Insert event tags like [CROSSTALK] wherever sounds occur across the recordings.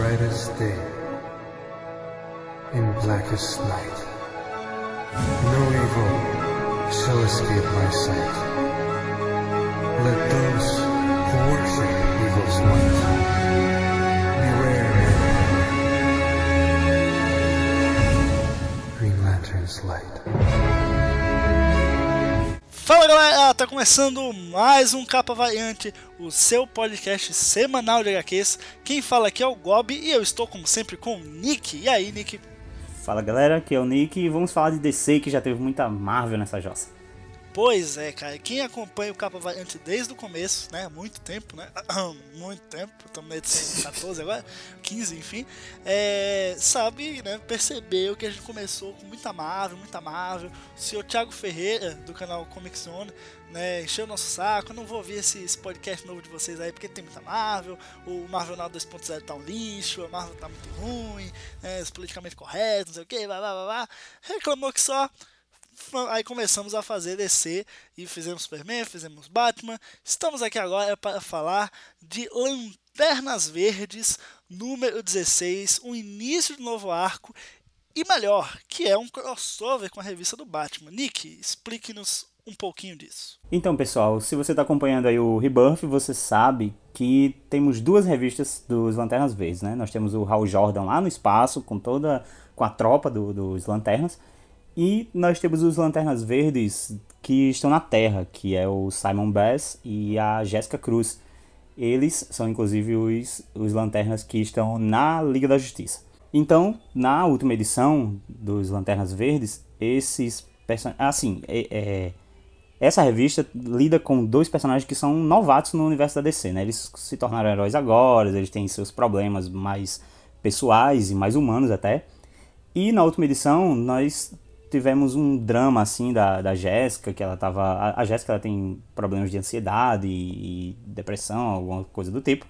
brightest day, in blackest night. No evil shall escape my sight. Let those who worship evil's might beware Green Lantern's light. Tá começando mais um Capa Variante, o seu podcast semanal de HQs. Quem fala aqui é o Gob e eu estou como sempre com o Nick. E aí, Nick? Fala galera, aqui é o Nick e vamos falar de DC que já teve muita Marvel nessa jossa. Pois é, cara. Quem acompanha o Capa Variante desde o começo, né? Muito tempo, né? [COUGHS] Muito tempo. Estamos na edição 14 agora, 15, enfim. É, sabe, né? Percebeu que a gente começou com muita Marvel, muita Marvel. O senhor Thiago Ferreira, do canal Comic Zone, né? Encheu o nosso saco. Não vou ouvir esse, esse, podcast novo de vocês aí porque tem muita Marvel. O Marvel Now 2.0 tá um lixo. A Marvel tá muito ruim. Né, politicamente correto, não sei o que, blá blá blá blá. Reclamou que só aí começamos a fazer DC e fizemos Superman, fizemos Batman. Estamos aqui agora para falar de Lanternas Verdes, número 16, o início de novo arco e melhor, que é um crossover com a revista do Batman. Nick, explique-nos um pouquinho disso. Então, pessoal, se você está acompanhando aí o Rebirth, você sabe que temos duas revistas dos Lanternas Verdes, né? Nós temos o Hal Jordan lá no espaço, com toda com a tropa do, dos Lanternas, e nós temos os Lanternas Verdes que estão na Terra, que é o Simon Bass e a Jessica Cruz. Eles são inclusive os, os Lanternas que estão na Liga da Justiça. Então, na última edição dos Lanternas Verdes, esses personagens. Assim, é, é, essa revista lida com dois personagens que são novatos no universo da DC, né? Eles se tornaram heróis agora, eles têm seus problemas mais pessoais e mais humanos até. E na última edição, nós tivemos um drama assim da, da Jéssica, que ela tava. A, a Jéssica ela tem problemas de ansiedade e, e, depressão, alguma coisa do tipo.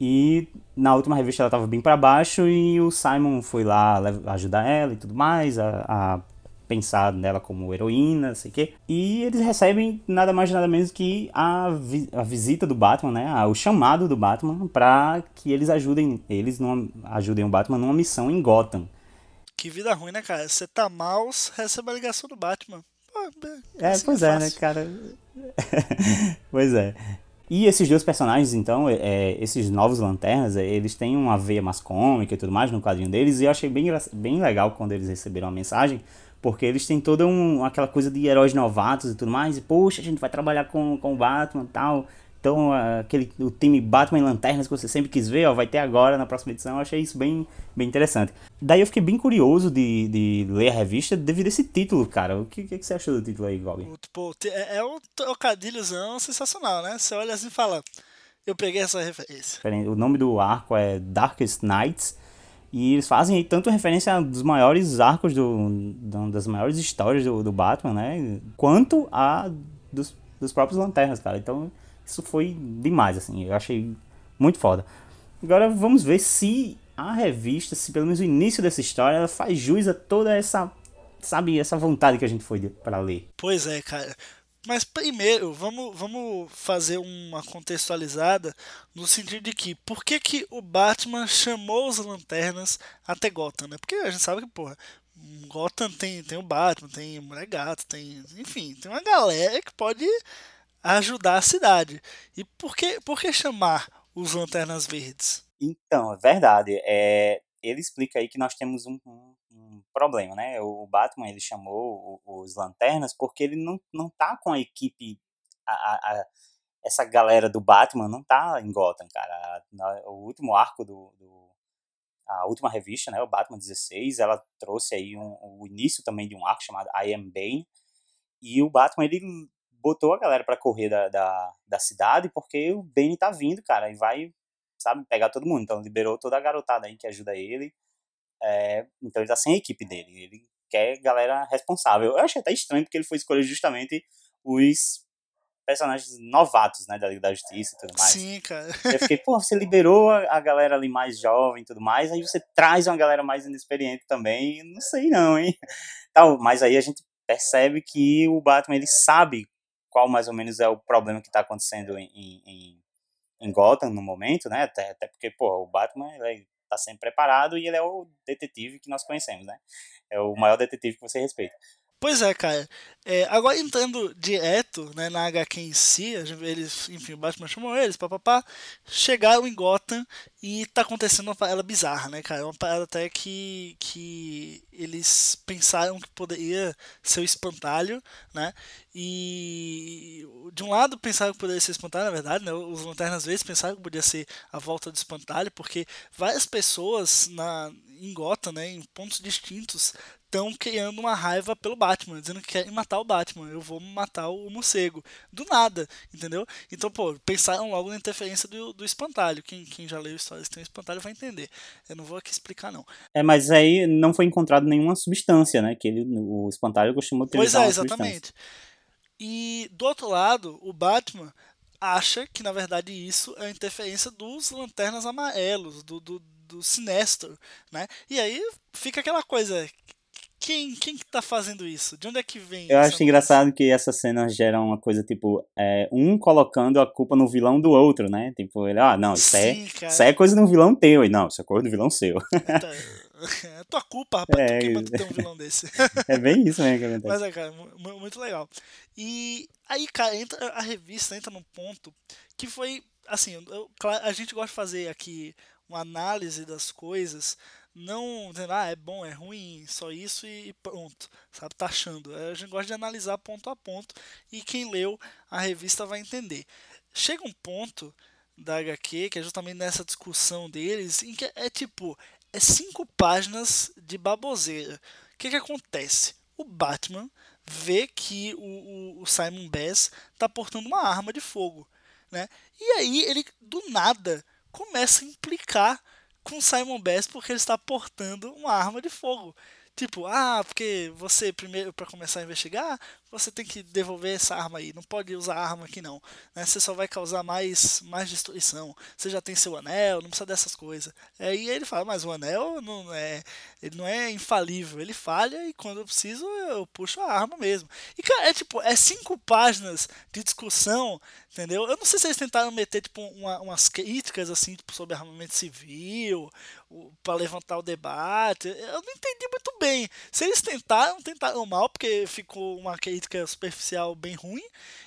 E na última revista ela tava bem para baixo e o Simon foi lá ajudar ela e tudo mais, a, a pensar nela como heroína, sei que. E eles recebem nada mais nada menos que a, vi a visita do Batman, né? O chamado do Batman para que eles ajudem eles numa, ajudem o Batman numa missão em Gotham. Que vida ruim, né, cara? Você tá mal, recebe a ligação do Batman. Pô, é, assim pois é, é né, cara? [LAUGHS] pois é. E esses dois personagens, então, é, é, esses novos lanternas, é, eles têm uma veia mais cômica e tudo mais no quadrinho deles, e eu achei bem, bem legal quando eles receberam a mensagem, porque eles têm toda um, aquela coisa de heróis novatos e tudo mais, e poxa, a gente vai trabalhar com, com o Batman e tal, então, aquele, o time Batman e Lanternas que você sempre quis ver, ó, vai ter agora na próxima edição. Eu achei isso bem, bem interessante. Daí eu fiquei bem curioso de, de ler a revista devido a esse título, cara. O que, que, que você achou do título aí, Goblin? Pô, é, é um trocadilhozão sensacional, né? Você olha assim e fala, eu peguei essa referência. O nome do arco é Darkest Nights. E eles fazem aí tanto referência a dos maiores arcos do, das maiores histórias do, do Batman, né? Quanto a dos, dos próprios Lanternas, cara. Então isso foi demais, assim. Eu achei muito foda. Agora vamos ver se a revista, se pelo menos o início dessa história, ela faz jus a toda essa, sabe, essa vontade que a gente foi para ler. Pois é, cara. Mas primeiro, vamos, vamos fazer uma contextualizada no sentido de que por que, que o Batman chamou os lanternas até Gotham, né? Porque a gente sabe que, porra, Gotham tem, tem o Batman, tem Mulher Gato, tem. Enfim, tem uma galera que pode ajudar a cidade. E por que, por que chamar os Lanternas Verdes? Então, é verdade. É, ele explica aí que nós temos um, um problema, né? O Batman ele chamou os Lanternas porque ele não, não tá com a equipe. A, a, essa galera do Batman não tá em Gotham, cara. O último arco do, do a última revista, né, o Batman 16, ela trouxe aí um, o início também de um arco chamado I Am Bane, e o Batman ele botou a galera para correr da, da, da, cidade porque o Benny tá vindo, cara, e vai, sabe, pegar todo mundo. Então liberou toda a garotada aí que ajuda ele. É, então ele tá sem a equipe dele. Ele quer galera responsável. Eu achei até estranho porque ele foi escolher justamente os personagens novatos, né, da Liga da Justiça e tudo mais. Sim, cara. Eu fiquei, pô, você liberou a, galera ali mais jovem e tudo mais, aí você traz uma galera mais inexperiente também, não sei não, hein. Tal, mas aí a gente percebe que o Batman, ele sabe qual mais ou menos é o problema que está acontecendo em, em, em, Gotham no momento, né? Até, até porque, pô, o Batman é tá sempre preparado e ele é o detetive que nós conhecemos, né? É o maior detetive que você respeita. Pois é, cara. É, agora entrando direto né, na HQ em si, eles, enfim, o Batman chamou eles, papapá, chegaram em Gotham e tá acontecendo uma parada bizarra, né, cara? Uma parada até que, que eles pensaram que poderia ser o espantalho, né? E de um lado pensaram que poderia ser espantalho, na verdade, né? Os lanternas vezes pensaram que podia ser a volta do espantalho, porque várias pessoas na, em Gotham, né, em pontos distintos, estão criando uma raiva pelo Batman, dizendo que querem matar o Batman. Eu vou matar o morcego. Do nada, entendeu? Então, pô, pensaram logo na interferência do, do espantalho. Quem, quem já leu histórias que tem espantalho vai entender. Eu não vou aqui explicar, não. É, mas aí não foi encontrado nenhuma substância, né? Que ele, o espantalho costumou utilizar. Pois é, exatamente. E do outro lado, o Batman acha que na verdade isso é a interferência dos lanternas amarelos, do, do, do Sinestro, né? E aí fica aquela coisa, quem, quem que tá fazendo isso? De onde é que vem Eu acho engraçado que essa cena gera uma coisa tipo, é, um colocando a culpa no vilão do outro, né? Tipo, ele, ah, não, isso, é, Sim, é, isso é coisa do vilão teu. E não, isso é coisa do vilão seu. [LAUGHS] É tua culpa, rapaz, é, tu que manda ter um vilão desse. [LAUGHS] é bem isso mesmo que acontece. Mas é, cara, muito legal. E aí, cara, entra, a revista entra num ponto que foi, assim, eu, a gente gosta de fazer aqui uma análise das coisas não dizendo, ah, é bom, é ruim, só isso e pronto, sabe, taxando. Tá a gente gosta de analisar ponto a ponto e quem leu a revista vai entender. Chega um ponto da HQ, que é justamente nessa discussão deles, em que é tipo, é cinco páginas de baboseira. O que que acontece? O Batman vê que o, o, o Simon Bass está portando uma arma de fogo, né? E aí ele, do nada, começa a implicar com Simon Bass porque ele está portando uma arma de fogo. Tipo, ah, porque você primeiro para começar a investigar, você tem que devolver essa arma aí. Não pode usar arma aqui não. Né? Você só vai causar mais, mais destruição. Você já tem seu anel, não precisa dessas coisas. Aí ele fala, mas o anel não é, ele não é infalível. Ele falha e quando eu preciso eu puxo a arma mesmo. E cara, é tipo, é cinco páginas de discussão, entendeu? Eu não sei se eles tentaram meter tipo uma, umas críticas assim tipo, sobre armamento civil para levantar o debate. Eu não entendi muito bem. Se eles tentaram, tentaram mal porque ficou uma crítica superficial bem ruim.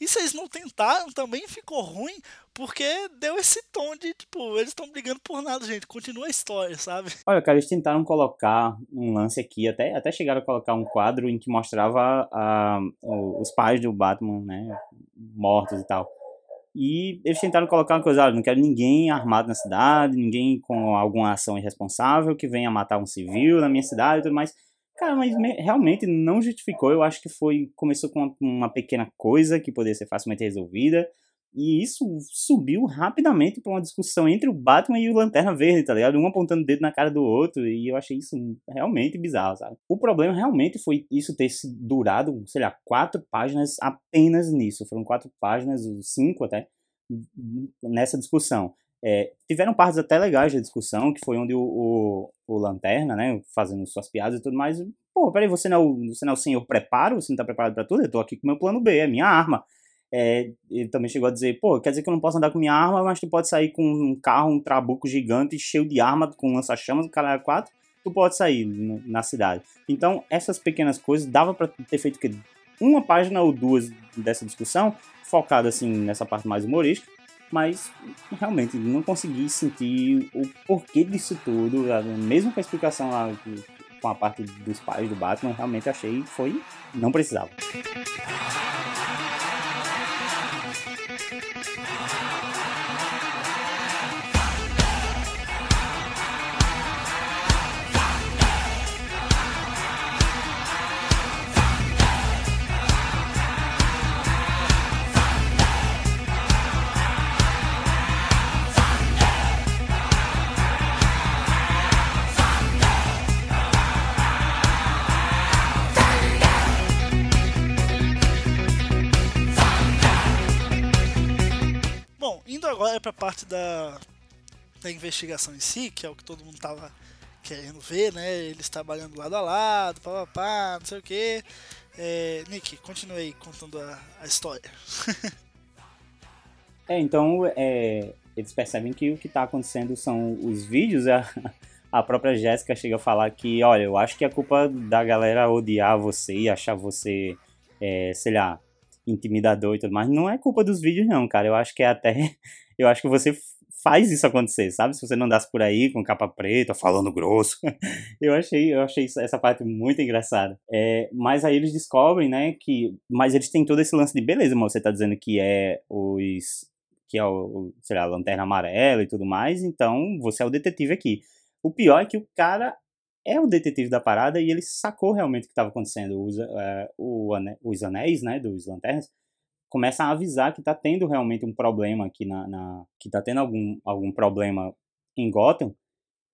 E se eles não tentaram, também ficou ruim, porque deu esse tom de, tipo, eles estão brigando por nada, gente. Continua a história, sabe? Olha, cara, eles tentaram colocar um lance aqui, até, até chegaram a colocar um quadro em que mostrava a, os pais do Batman, né, mortos e tal. E eles tentaram colocar uma coisa, olha, não quero ninguém armado na cidade, ninguém com alguma ação irresponsável que venha matar um civil na minha cidade e tudo mais. Cara, mas realmente não justificou. Eu acho que foi. Começou com uma pequena coisa que poderia ser facilmente resolvida. E isso subiu rapidamente para uma discussão entre o Batman e o Lanterna Verde, tá ligado? Um apontando o dedo na cara do outro. E eu achei isso realmente bizarro, sabe? O problema realmente foi isso ter durado, sei lá, quatro páginas apenas nisso. Foram quatro páginas, cinco até, nessa discussão. É, tiveram partes até legais da discussão, que foi onde o, o, o, Lanterna, né, fazendo suas piadas e tudo mais. Pô, peraí, você não, é você não é o senhor preparo? Você não tá preparado para tudo? Eu tô aqui com meu plano B, é minha arma. É, ele também chegou a dizer, pô, quer dizer que eu não posso andar com minha arma, mas tu pode sair com um carro, um trabuco gigante cheio de arma, com lança-chamas, o cara quatro, tu pode sair na cidade. Então, essas pequenas coisas, dava para ter feito que uma página ou duas dessa discussão, focada assim nessa parte mais humorística, mas realmente não consegui sentir o porquê disso tudo, mesmo com a explicação lá com a parte dos pais do Batman, realmente achei que foi não precisava. Parte da, da investigação em si, que é o que todo mundo tava querendo ver, né? Eles trabalhando lado a lado, papapá, não sei o que. É, Nick, continue aí contando a, a história. [LAUGHS] é, então, é, eles percebem que o que está acontecendo são os vídeos. A, [LAUGHS] a própria Jéssica chega a falar que, olha, eu acho que a culpa da galera odiar você e achar você, é, sei lá, intimidador e tudo mais, não é culpa dos vídeos, não, cara. Eu acho que é até. [LAUGHS] Eu acho que você faz isso acontecer, sabe? Se você não andasse por aí com capa preta, falando grosso. [LAUGHS] eu achei, eu achei essa parte muito engraçada. É, mas aí eles descobrem, né, que. Mas eles têm todo esse lance de beleza, mas você tá dizendo que é os que é o, sei lá, a lanterna amarela e tudo mais, então você é o detetive aqui. O pior é que o cara é o detetive da parada e ele sacou realmente o que estava acontecendo. Os, o, os anéis, né, dos lanternas, começam a avisar que está tendo realmente um problema aqui na, na que está tendo algum, algum problema em Gotham,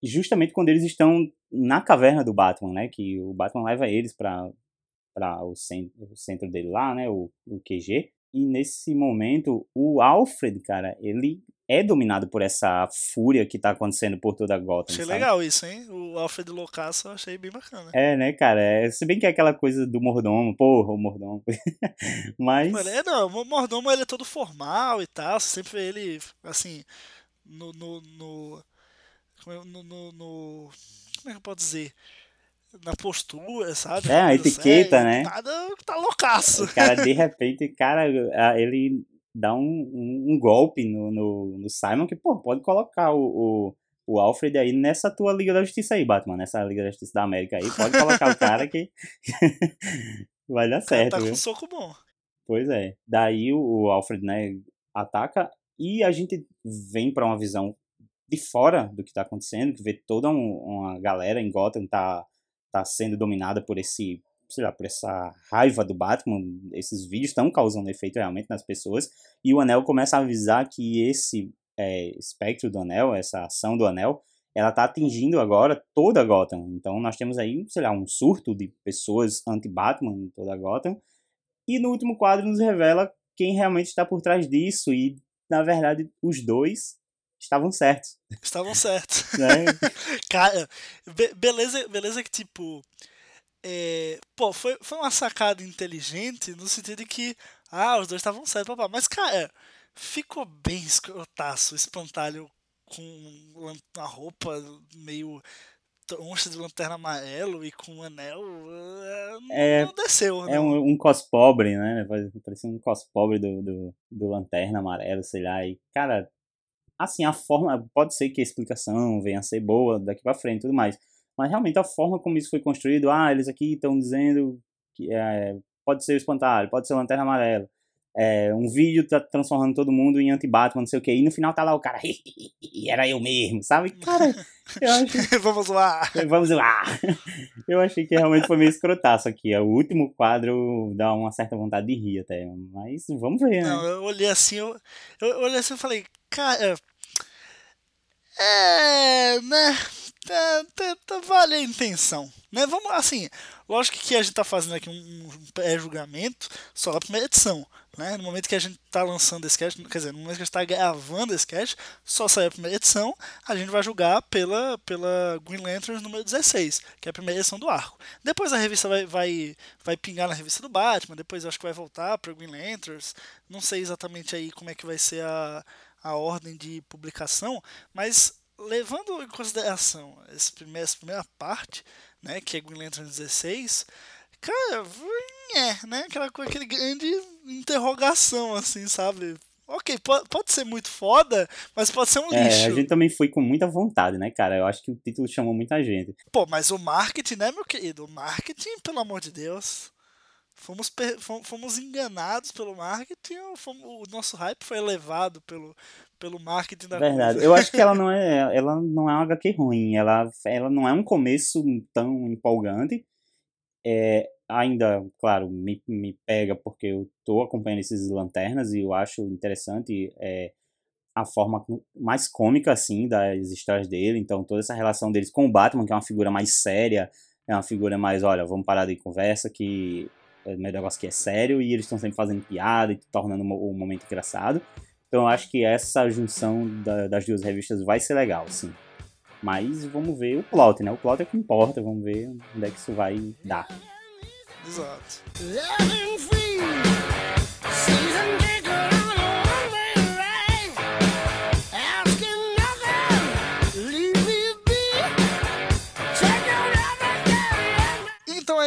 justamente quando eles estão na caverna do Batman, né, que o Batman leva eles para para o centro, o centro dele lá, né, o, o QG, e nesse momento, o Alfred, cara, ele é dominado por essa fúria que tá acontecendo por toda a Gotham. Achei sabe? legal isso, hein? O Alfred loucaço eu achei bem bacana. É, né, cara? É, se bem que é aquela coisa do mordomo, porra, o mordomo. [LAUGHS] Mas. Mano, é, não, o mordomo ele é todo formal e tal. Sempre ele, assim, no. no, no, no, no, no como é que eu posso dizer? Na postura, sabe? É, a etiqueta, né? Nada tá loucaço. O cara, de [LAUGHS] repente, cara, ele dá um, um, um golpe no, no, no, Simon que, pô, pode colocar o, o, o, Alfred aí nessa tua Liga da Justiça aí, Batman, nessa Liga da Justiça da América aí. Pode colocar o cara que [LAUGHS] vai dar certo. Tá com um soco bom. Pois é. Daí o, o Alfred, né, ataca e a gente vem para uma visão de fora do que tá acontecendo, que vê toda um, uma galera em Gotham tá tá sendo dominada por esse, sei lá, por essa raiva do Batman. Esses vídeos estão causando efeito realmente nas pessoas. E o Anel começa a avisar que esse é, espectro do Anel, essa ação do Anel, ela tá atingindo agora toda a Gotham. Então nós temos aí, sei lá, um surto de pessoas anti-Batman em toda a Gotham. E no último quadro nos revela quem realmente está por trás disso. E, na verdade, os dois estavam certos. Estavam certos. [LAUGHS] Né? [LAUGHS] Cara, be beleza, beleza que, tipo. É, pô, foi, foi uma sacada inteligente no sentido de que. Ah, os dois estavam certos, papá. Mas, cara, ficou bem escrotaço o espantalho com uma roupa meio troncha de lanterna amarelo e com um anel. É, não desceu, É um, um cos pobre, né? Parecia um cos pobre do, do, do lanterna amarelo, sei lá. E, cara, assim, a forma, pode ser que a explicação venha a ser boa daqui para frente e tudo mais, mas realmente a forma como isso foi construído, ah, eles aqui estão dizendo que é, pode ser o espantalho, pode ser a lanterna amarela, é, um vídeo tá transformando todo mundo em anti-Batman, não sei o que, e no final tá lá o cara, era eu mesmo, sabe? Cara, eu acho... [LAUGHS] Vamos zoar! Vamos zoar! [LAUGHS] Eu achei que realmente foi meio escrotaço aqui. O último quadro dá uma certa vontade de rir até, mas vamos ver, né? Não, eu olhei assim, eu, eu olhei assim e falei, cara, é, né, tá, tá, tá, vale a intenção, né, vamos, assim, lógico que a gente tá fazendo aqui um, um pré-julgamento só da primeira edição, né, no momento que a gente tá lançando esse cast, quer dizer, no momento que a gente tá gravando esse cast, só saiu a primeira edição, a gente vai julgar pela, pela Green Lantern número 16, que é a primeira edição do arco. Depois a revista vai, vai, vai pingar na revista do Batman, depois acho que vai voltar pra Green Lanterns, não sei exatamente aí como é que vai ser a a ordem de publicação, mas levando em consideração essa primeira, essa primeira parte, né, que é Green Lantern 16, cara, é, né, aquela aquele grande interrogação, assim, sabe? Ok, pode, pode ser muito foda, mas pode ser um é, lixo. A gente também foi com muita vontade, né, cara? Eu acho que o título chamou muita gente. Pô, mas o marketing, né, meu querido? O marketing, pelo amor de Deus. Fomos, fomos enganados pelo marketing, fomos, o nosso hype foi elevado pelo, pelo marketing da Verdade. coisa. Eu acho que ela [LAUGHS] não é, ela não é uma HQ ruim, ela, ela não é um começo tão empolgante. É, ainda, claro, me, me pega porque eu tô acompanhando esses lanternas e eu acho interessante é, a forma mais cômica, assim, das histórias dele. Então, toda essa relação deles com o Batman, que é uma figura mais séria, é uma figura mais, olha, vamos parar de conversa que é, meu negócio que é sério e eles estão sempre fazendo piada e tornando o um momento engraçado. Então eu acho que essa junção da, das duas revistas vai ser legal, sim. Mas vamos ver o plot, né? O plot é o que importa, vamos ver onde é que isso vai dar. Exato.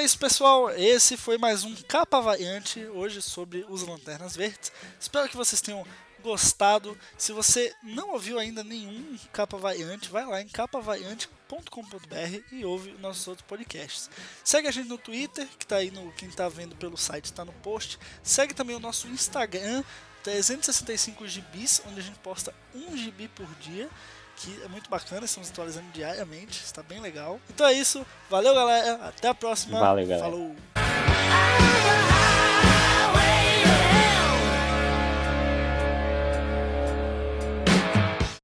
Isso, pessoal. Esse foi mais um Capa Variante hoje sobre os Lanternas Verdes. Espero que vocês tenham gostado. Se você não ouviu ainda nenhum Capa Variante, vai lá em capavariante.com.br e ouve nossos outros podcasts. Segue a gente no Twitter, que está aí no quem está vendo pelo site está no post. Segue também o nosso Instagram, 365 gibis, onde a gente posta um gibi por dia que é muito bacana, estamos atualizando diariamente, está bem legal. Então é isso, valeu galera, até a próxima. Valeu, galera. Falou.